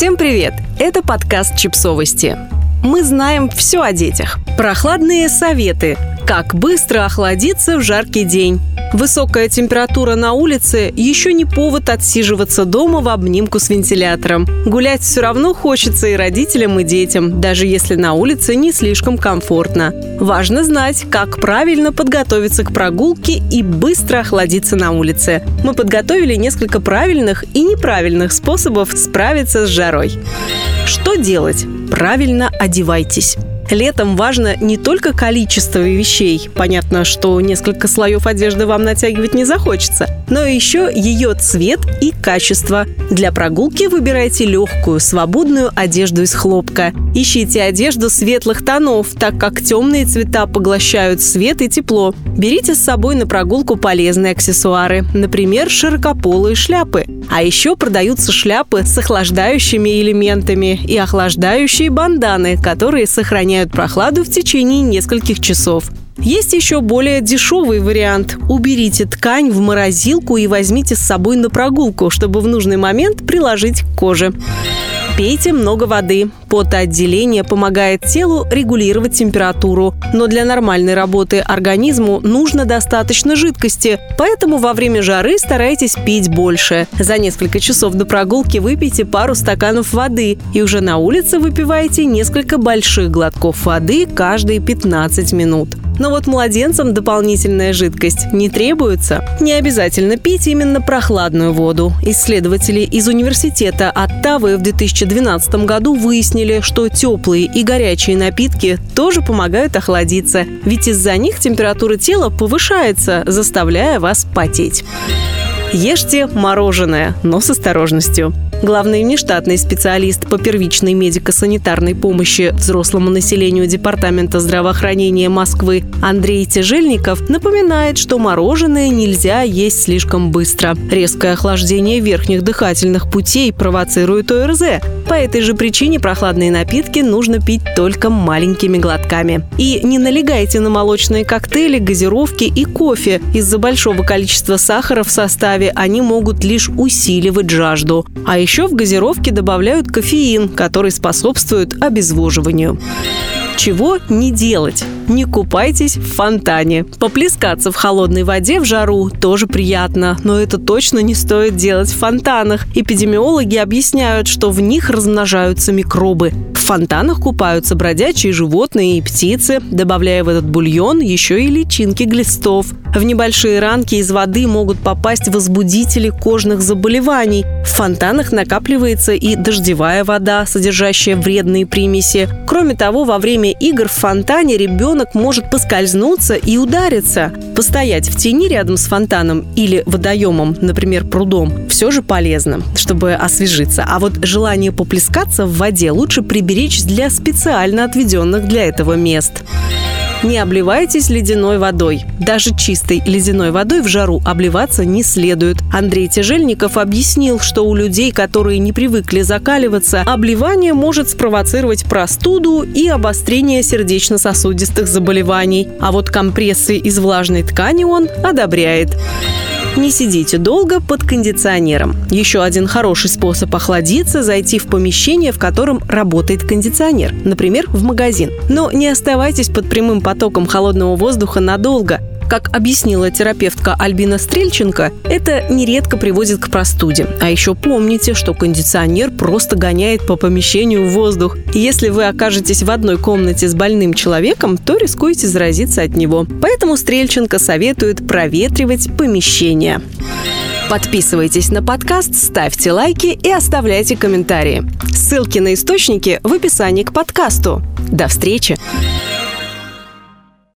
Всем привет! Это подкаст «Чипсовости». Мы знаем все о детях. Прохладные советы. Как быстро охладиться в жаркий день. Высокая температура на улице еще не повод отсиживаться дома в обнимку с вентилятором. Гулять все равно хочется и родителям, и детям, даже если на улице не слишком комфортно. Важно знать, как правильно подготовиться к прогулке и быстро охладиться на улице. Мы подготовили несколько правильных и неправильных способов справиться с жарой. Что делать? Правильно одевайтесь. Летом важно не только количество вещей, понятно, что несколько слоев одежды вам натягивать не захочется, но еще ее цвет и качество. Для прогулки выбирайте легкую, свободную одежду из хлопка. Ищите одежду светлых тонов, так как темные цвета поглощают свет и тепло. Берите с собой на прогулку полезные аксессуары, например, широкополые шляпы. А еще продаются шляпы с охлаждающими элементами и охлаждающие банданы, которые сохраняют прохладу в течение нескольких часов. Есть еще более дешевый вариант. Уберите ткань в морозилку и возьмите с собой на прогулку, чтобы в нужный момент приложить к коже. Пейте много воды. Потоотделение помогает телу регулировать температуру. Но для нормальной работы организму нужно достаточно жидкости, поэтому во время жары старайтесь пить больше. За несколько часов до прогулки выпейте пару стаканов воды и уже на улице выпивайте несколько больших глотков воды каждые 15 минут. Но вот младенцам дополнительная жидкость не требуется. Не обязательно пить именно прохладную воду. Исследователи из университета Оттавы в 2012 году выяснили, что теплые и горячие напитки тоже помогают охладиться, ведь из-за них температура тела повышается, заставляя вас потеть. Ешьте мороженое, но с осторожностью. Главный внештатный специалист по первичной медико-санитарной помощи взрослому населению Департамента здравоохранения Москвы Андрей Тяжельников напоминает, что мороженое нельзя есть слишком быстро. Резкое охлаждение верхних дыхательных путей провоцирует ОРЗ. По этой же причине прохладные напитки нужно пить только маленькими глотками. И не налегайте на молочные коктейли, газировки и кофе. Из-за большого количества сахара в составе они могут лишь усиливать жажду. А еще еще в газировке добавляют кофеин, который способствует обезвоживанию. Чего не делать? Не купайтесь в фонтане. Поплескаться в холодной воде в жару тоже приятно, но это точно не стоит делать в фонтанах. Эпидемиологи объясняют, что в них размножаются микробы. В фонтанах купаются бродячие животные и птицы, добавляя в этот бульон еще и личинки глистов. В небольшие ранки из воды могут попасть возбудители кожных заболеваний. В фонтанах накапливается и дождевая вода, содержащая вредные примеси. Кроме того, во время игр в фонтане ребенок может поскользнуться и удариться. Постоять в тени рядом с фонтаном или водоемом, например, прудом, все же полезно, чтобы освежиться. А вот желание поплескаться в воде лучше приберечь для специально отведенных для этого мест. Не обливайтесь ледяной водой. Даже чистой ледяной водой в жару обливаться не следует. Андрей Тяжельников объяснил, что у людей, которые не привыкли закаливаться, обливание может спровоцировать простуду и обострение сердечно-сосудистых заболеваний. А вот компрессы из влажной ткани он одобряет. Не сидите долго под кондиционером. Еще один хороший способ охладиться – зайти в помещение, в котором работает кондиционер, например, в магазин. Но не оставайтесь под прямым потоком холодного воздуха надолго. Как объяснила терапевтка Альбина Стрельченко, это нередко приводит к простуде. А еще помните, что кондиционер просто гоняет по помещению воздух. Если вы окажетесь в одной комнате с больным человеком, то рискуете заразиться от него. Поэтому Стрельченко советует проветривать помещение. Подписывайтесь на подкаст, ставьте лайки и оставляйте комментарии. Ссылки на источники в описании к подкасту. До встречи!